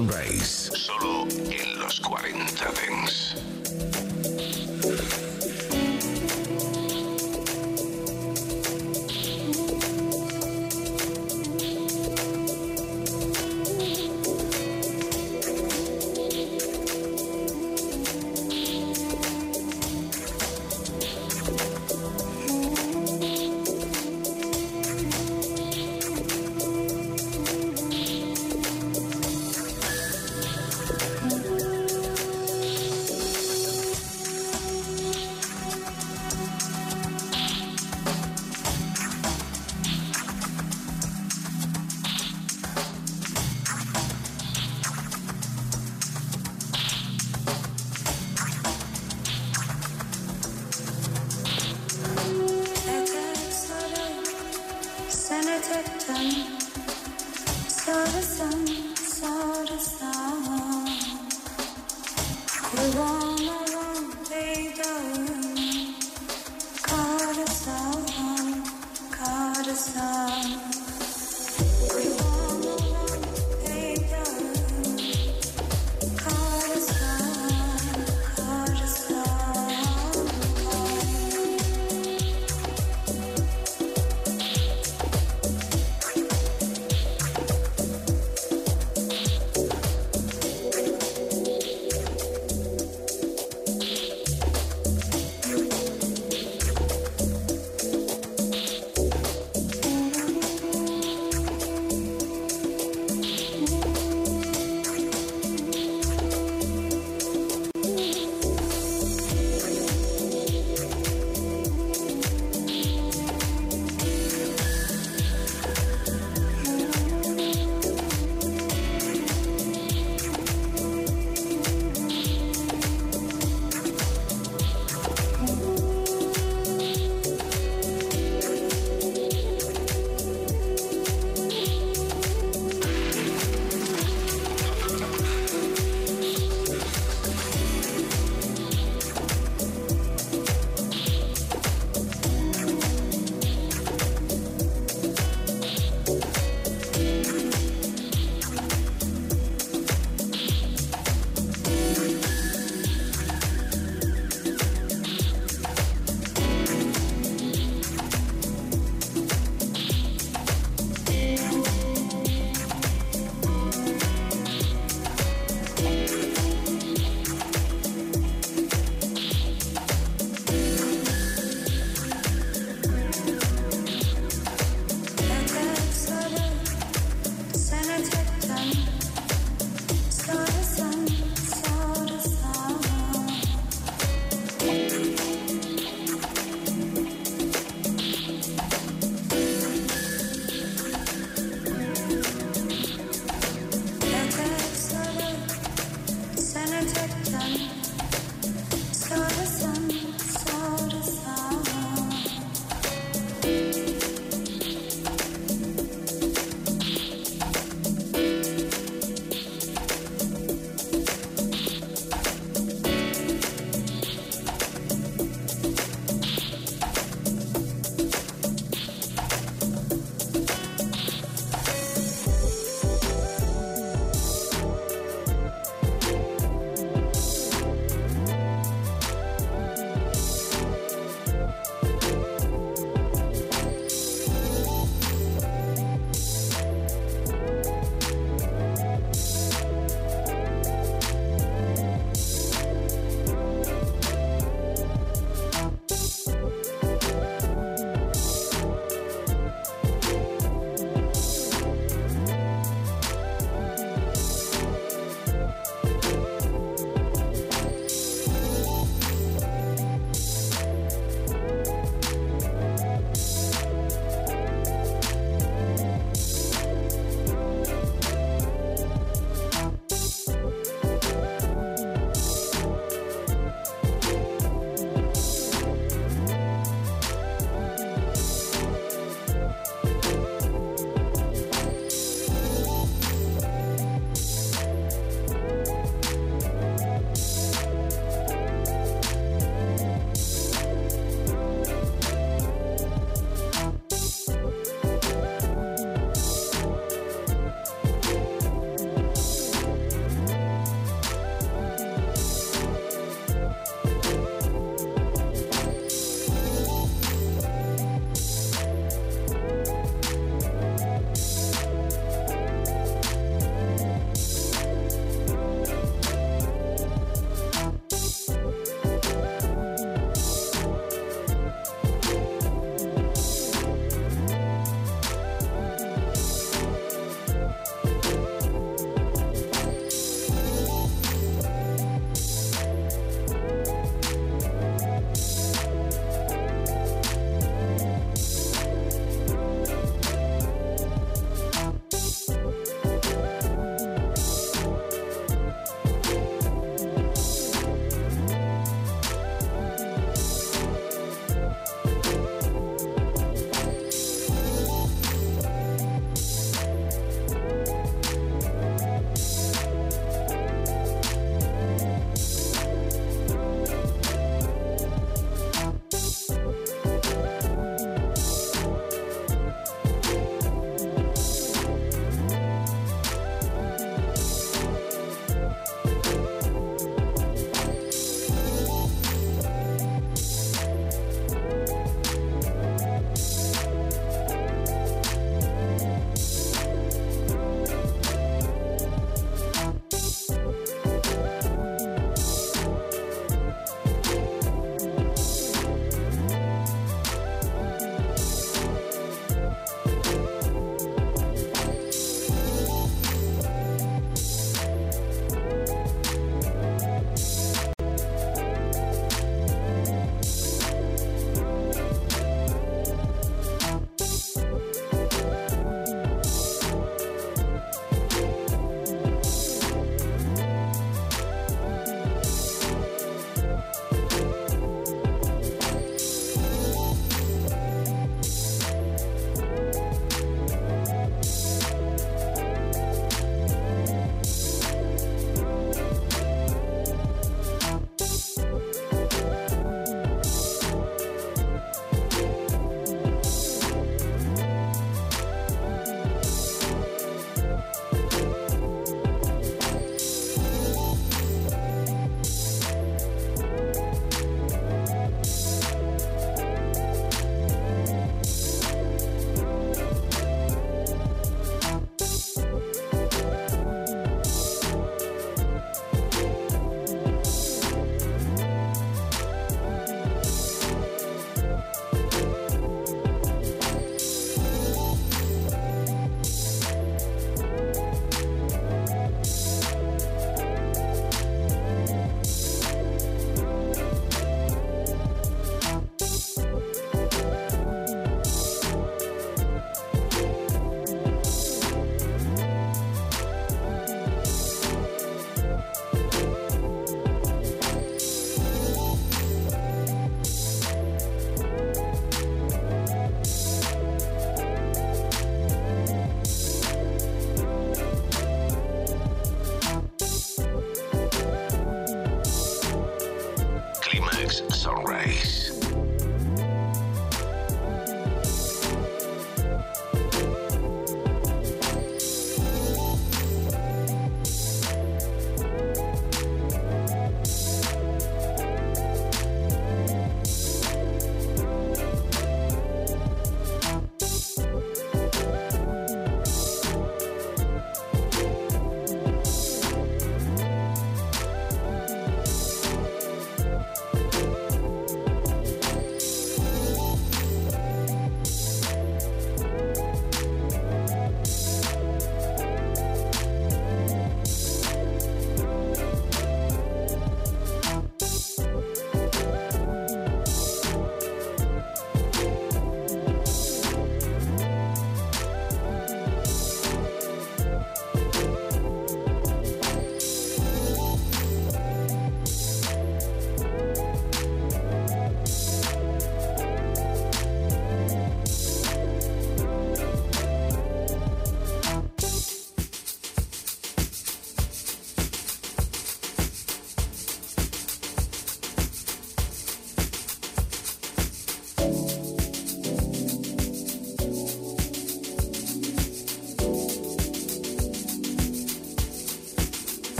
Sunrise.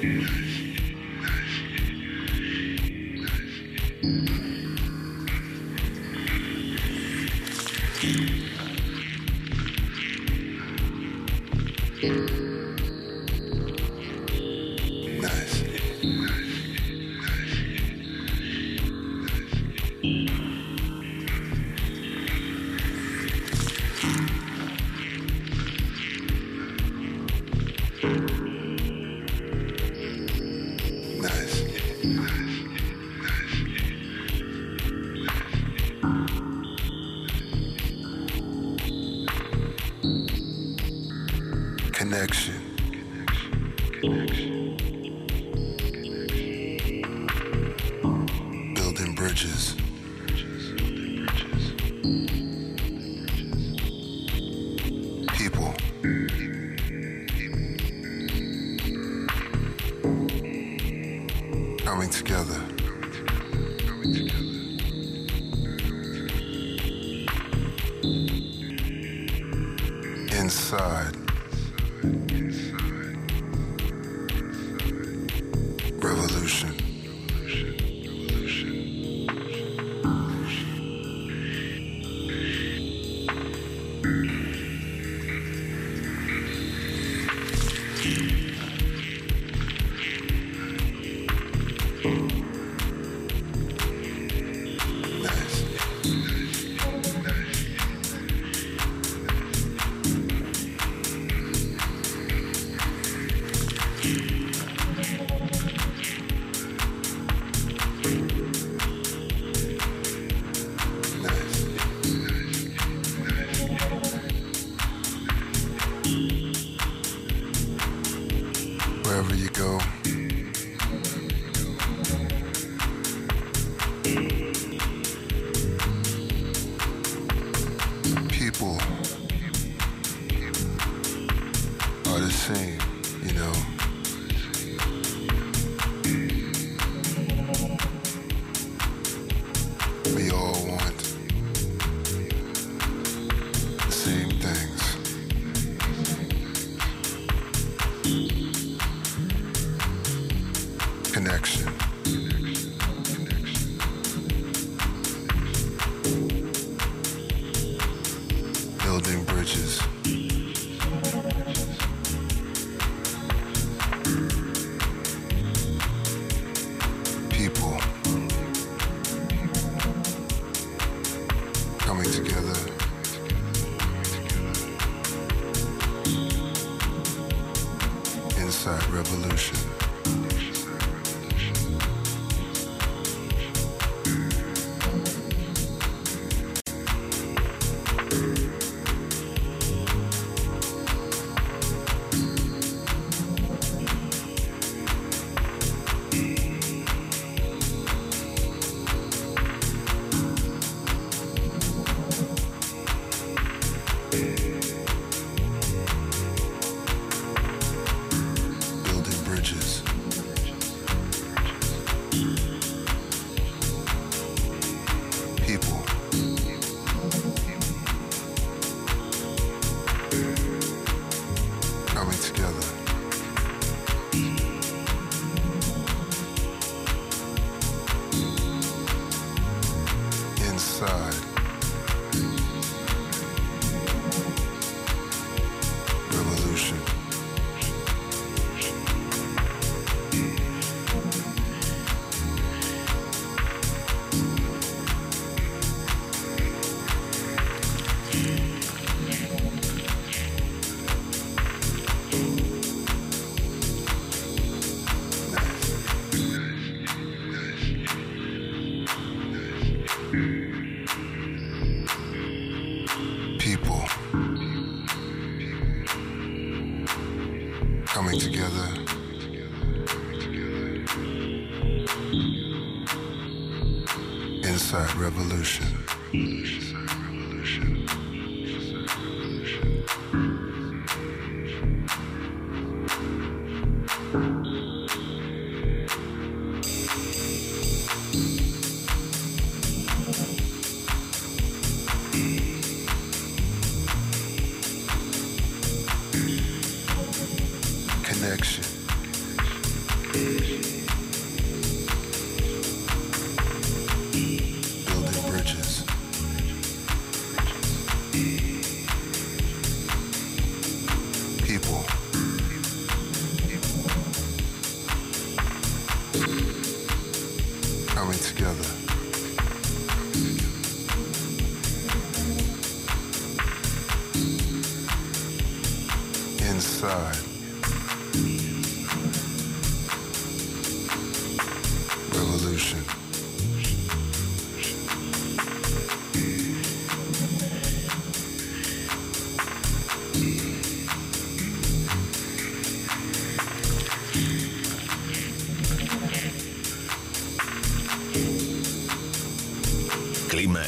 Peace.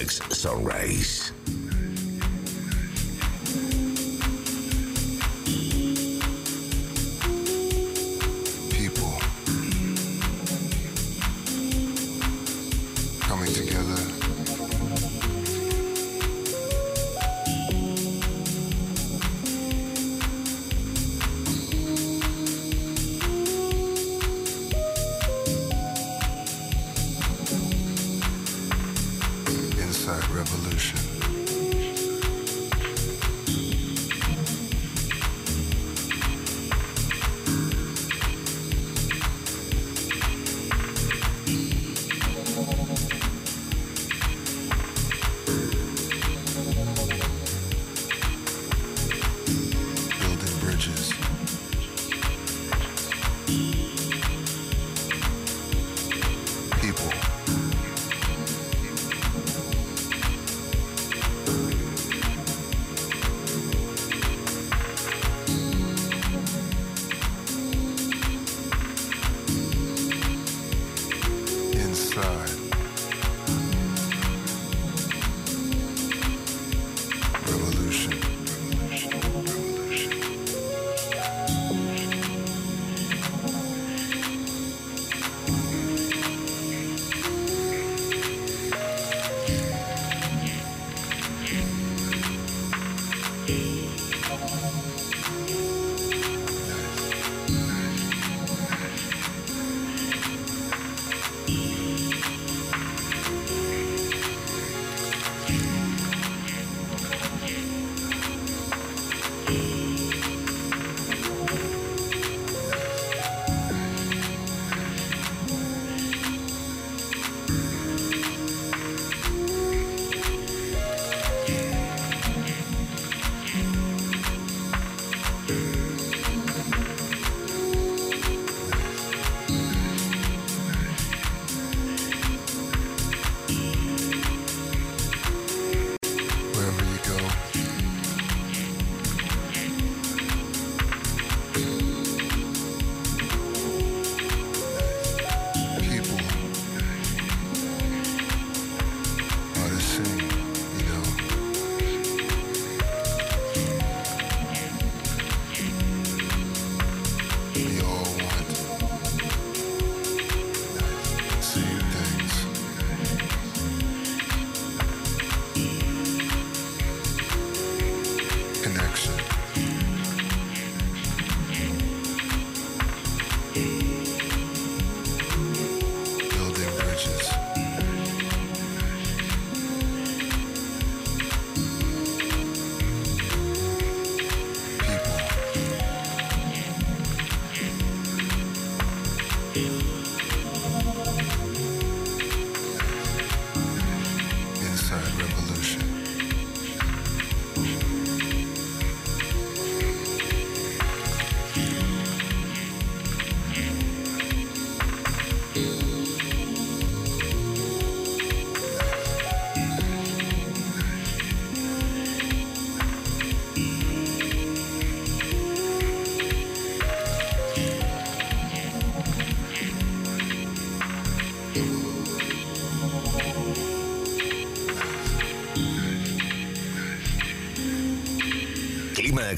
Sunrise.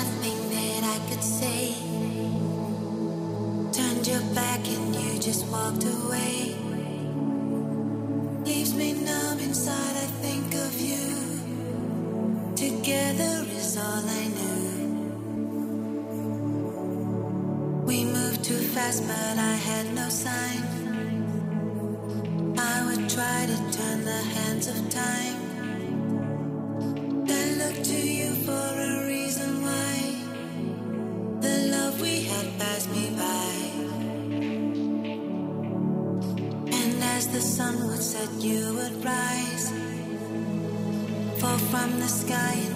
nothing that I could say. Turned your back and you just walked away. Leaves me numb inside, I think of you. Together is all I knew. We moved too fast, but I had no sign. the sky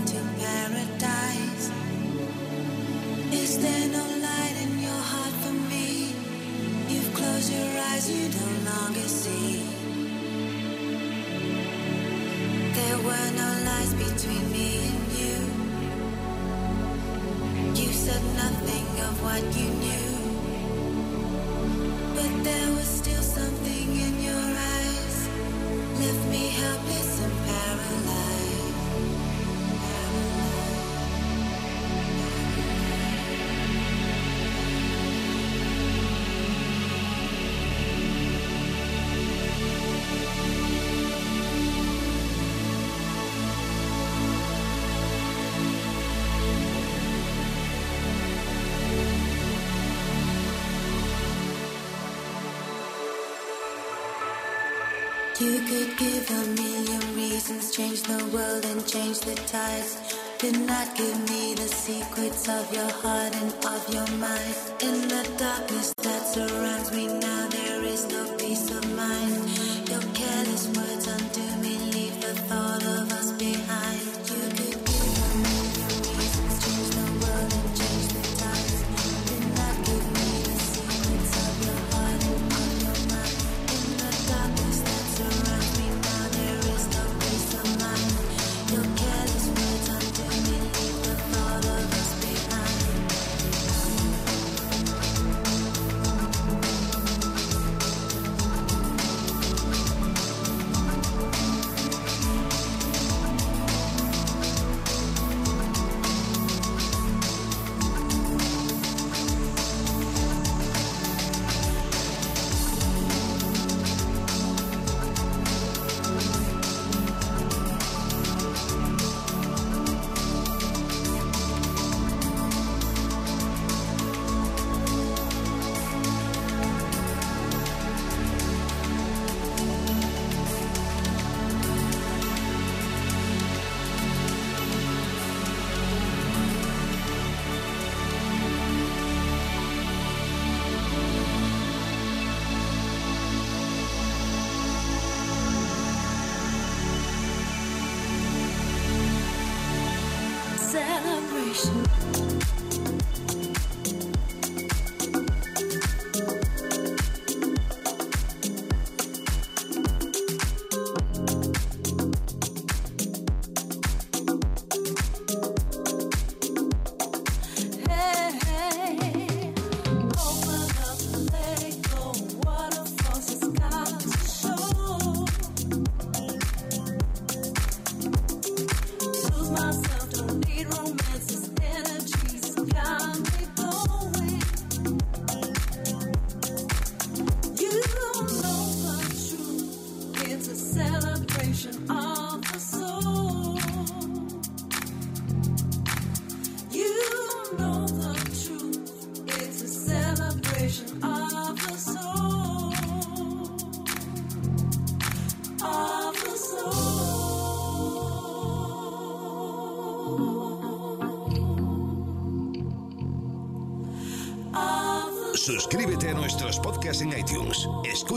You could give a million reasons, change the world and change the tides. Did not give me the secrets of your heart and of your mind. In the darkness that surrounds me now, there is no peace of mind. Your careless words undo me, leave the thought.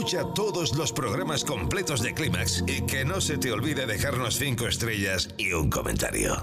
Todos los programas completos de Clímax y que no se te olvide dejarnos 5 estrellas y un comentario.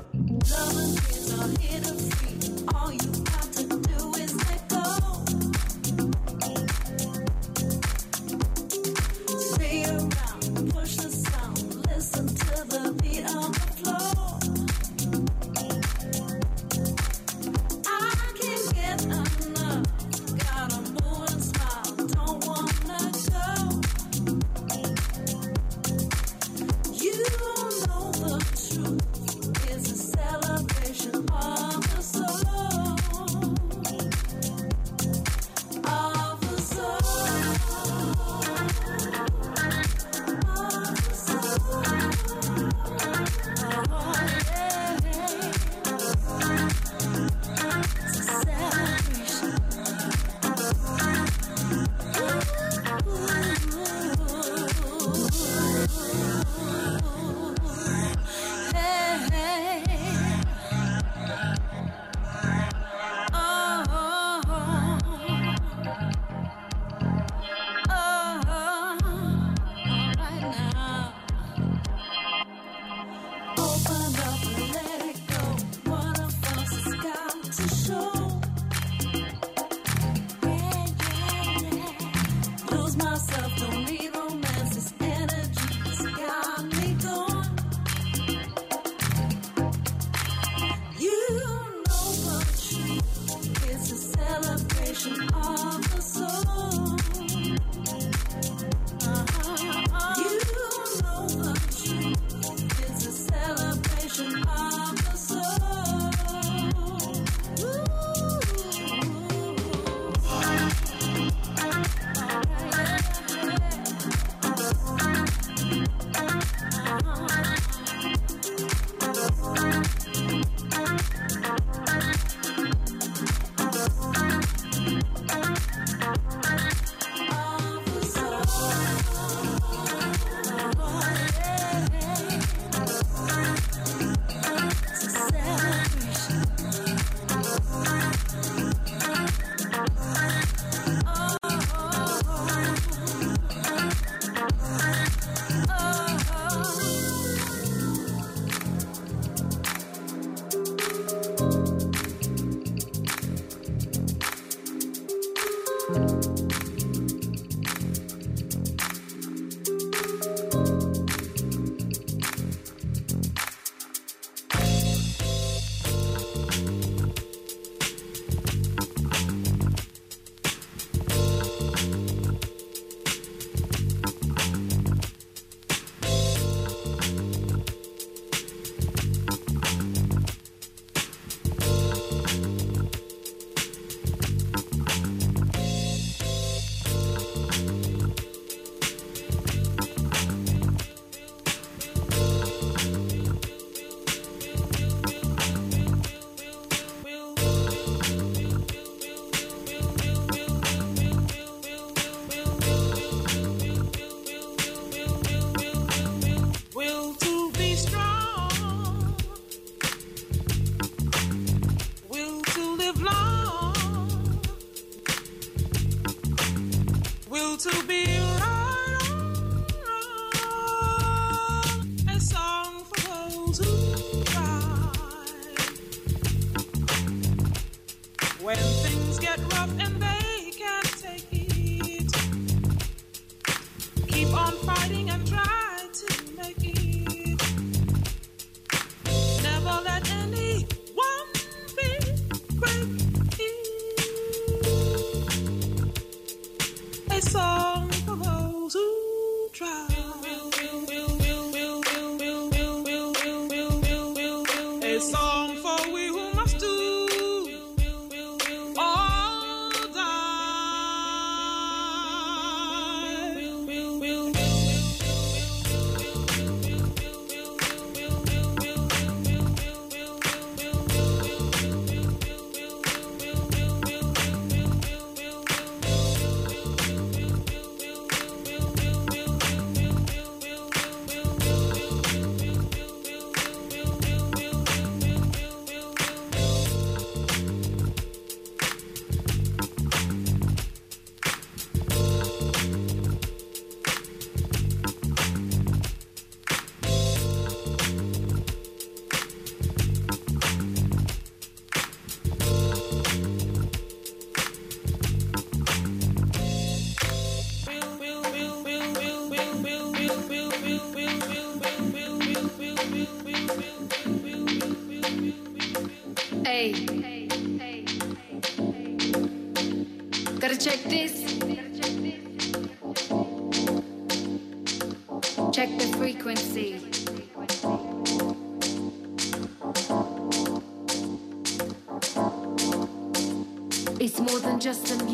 just enough.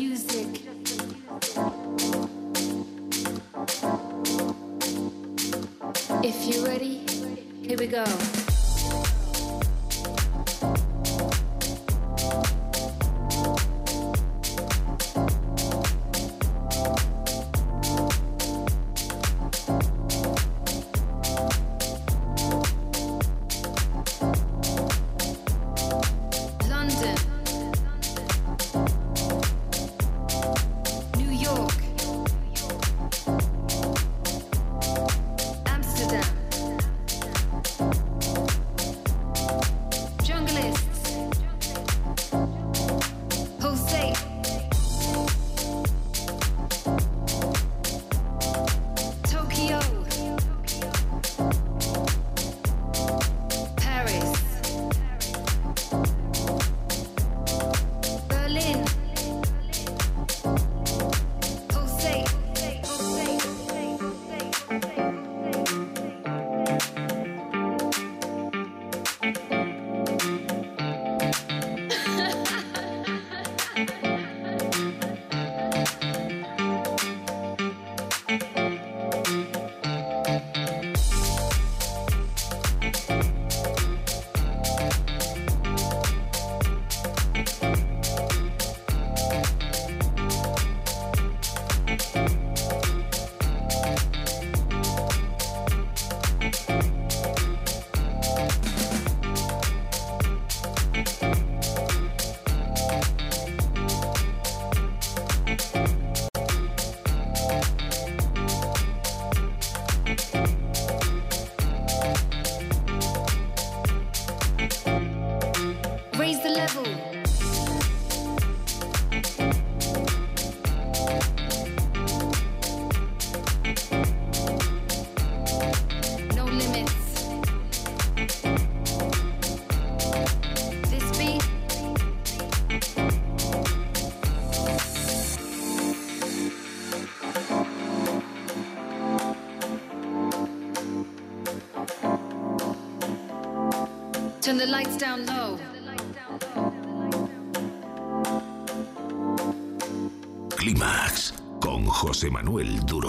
Manuel Duro.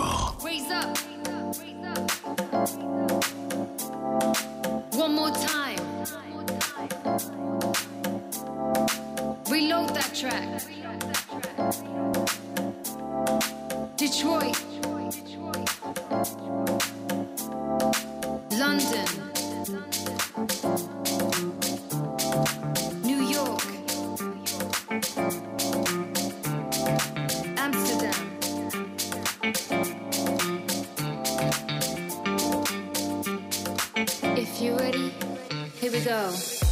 go.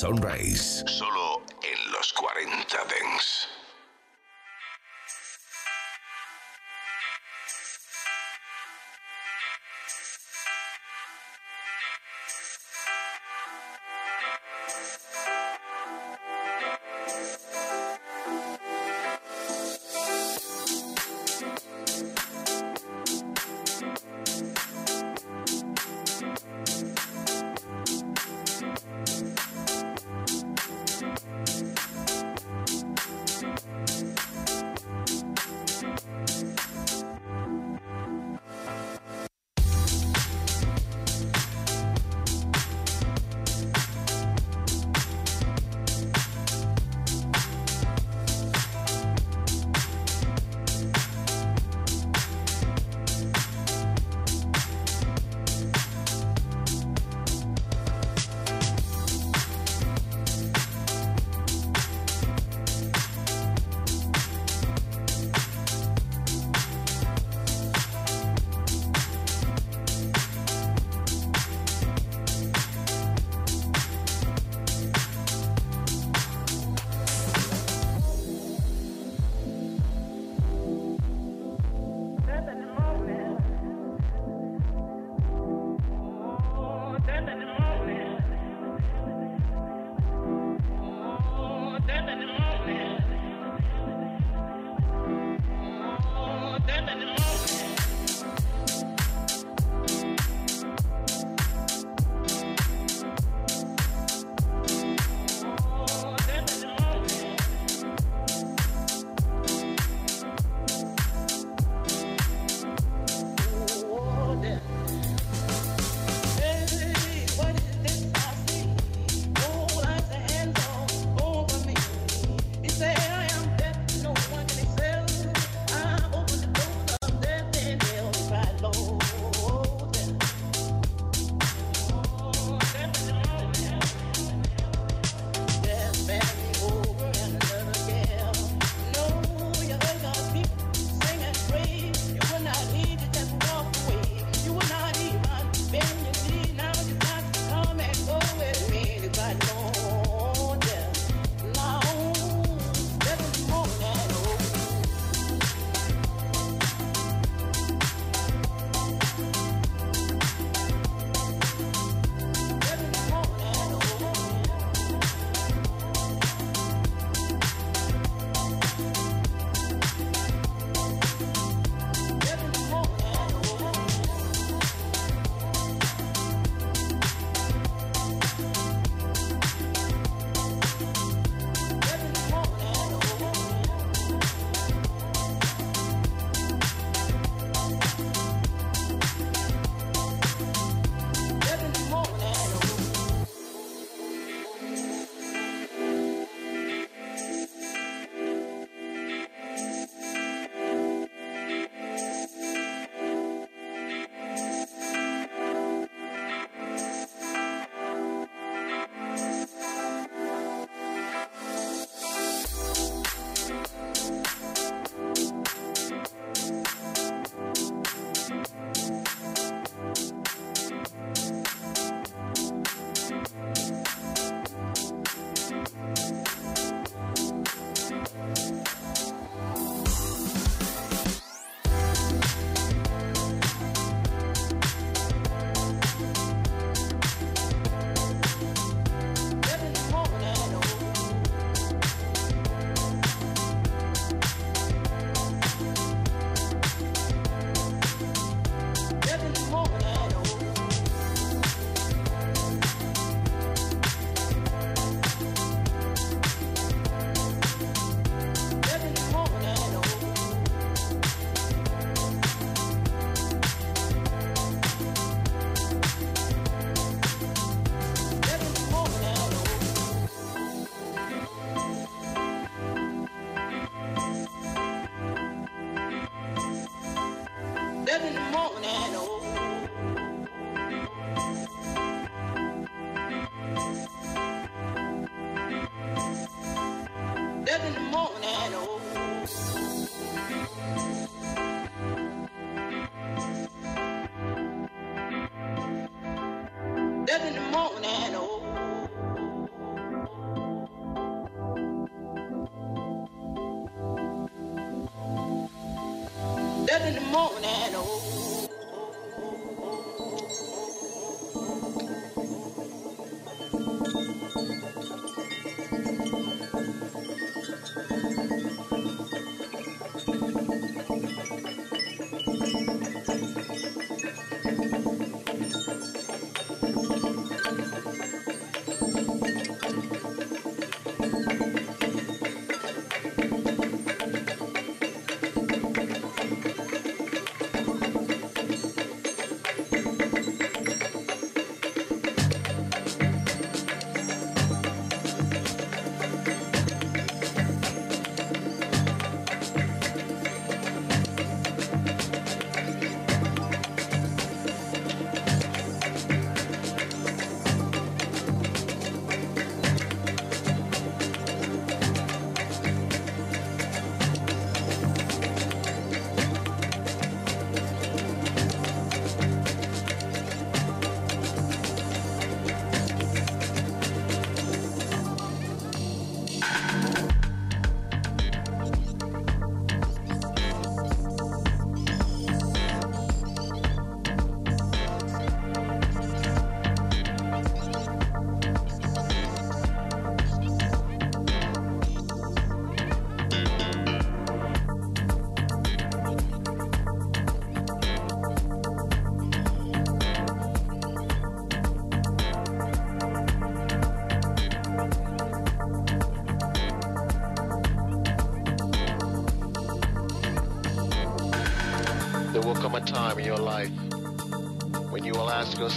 Sunrise.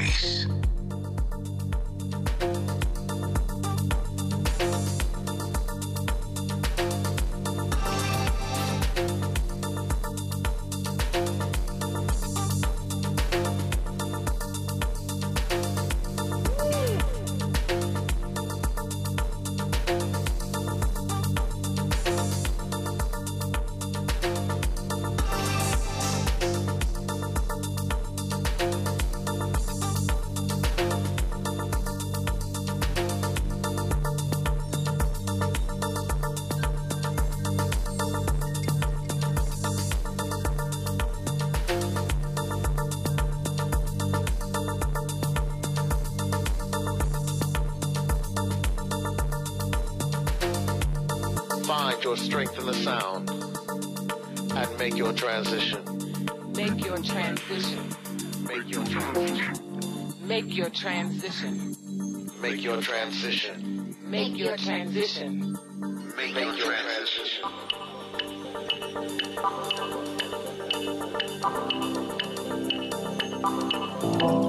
Your strengthen the sound and make your transition. Make your transition. Make your transition. Make your transition. Make your transition. Make your transition. Make your transition. Make your transition.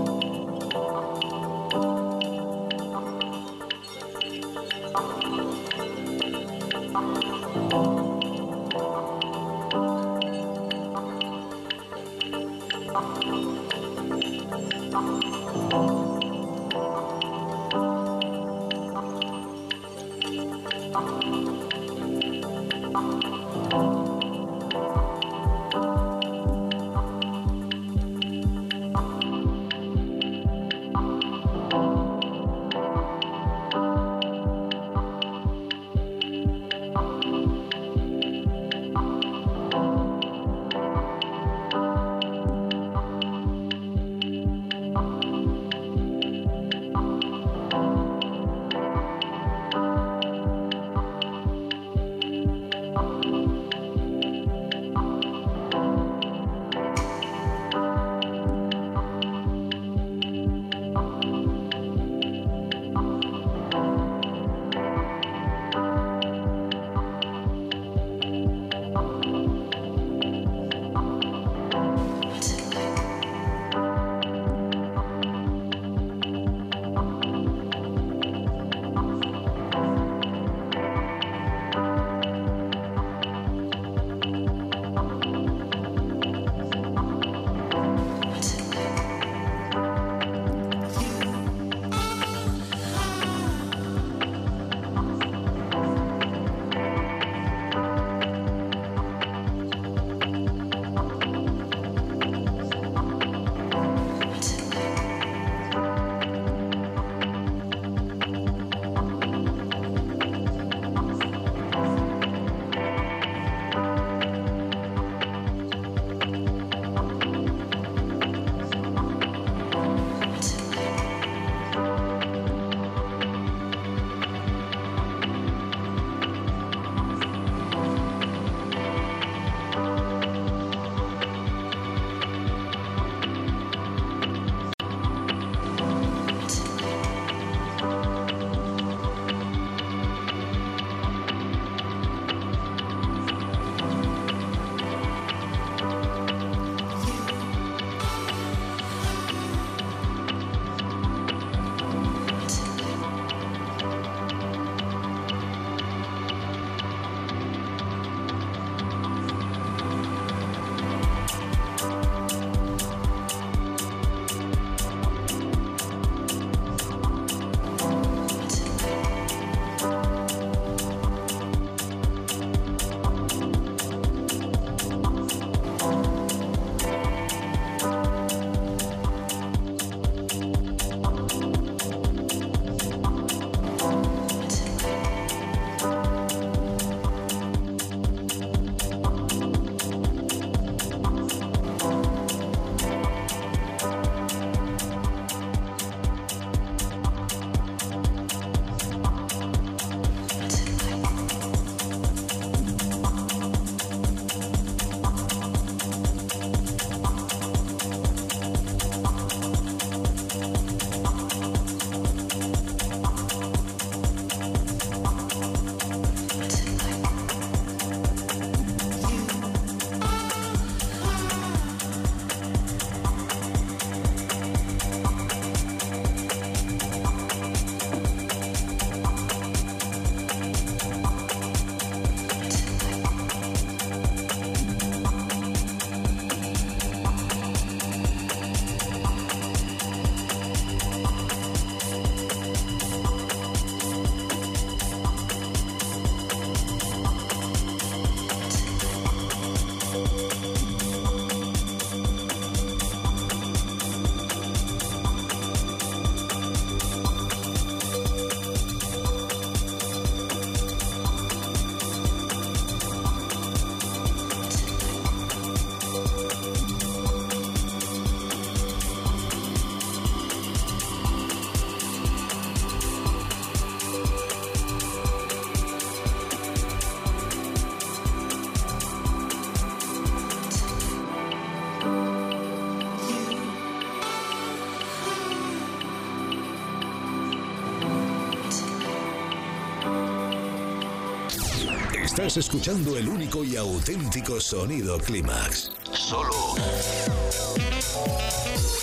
Escuchando el único y auténtico sonido Clímax. Solo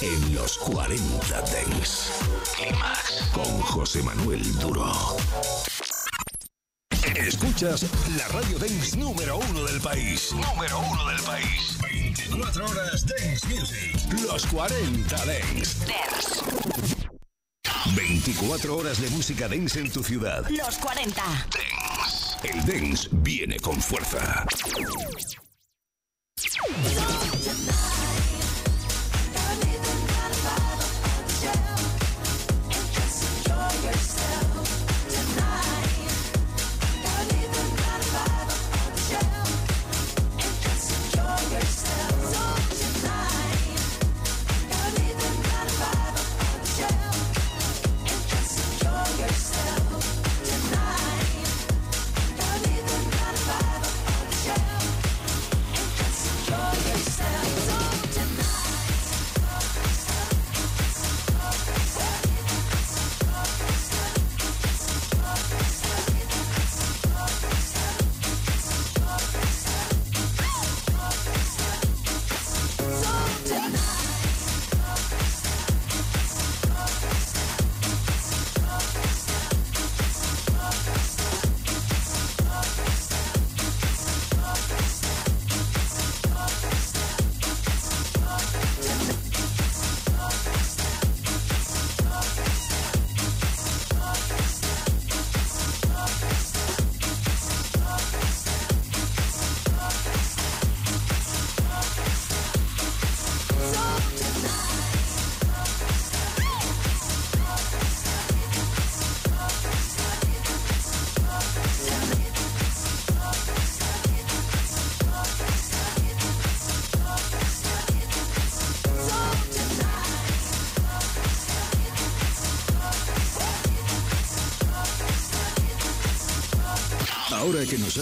en los 40 Dents. Clímax con José Manuel Duro. Escuchas la radio dance número uno del país. Número uno del país. 24 horas Dance Music. Los 40 Dance. 24 horas de música dance en tu ciudad. Los 40. El dance viene con fuerza.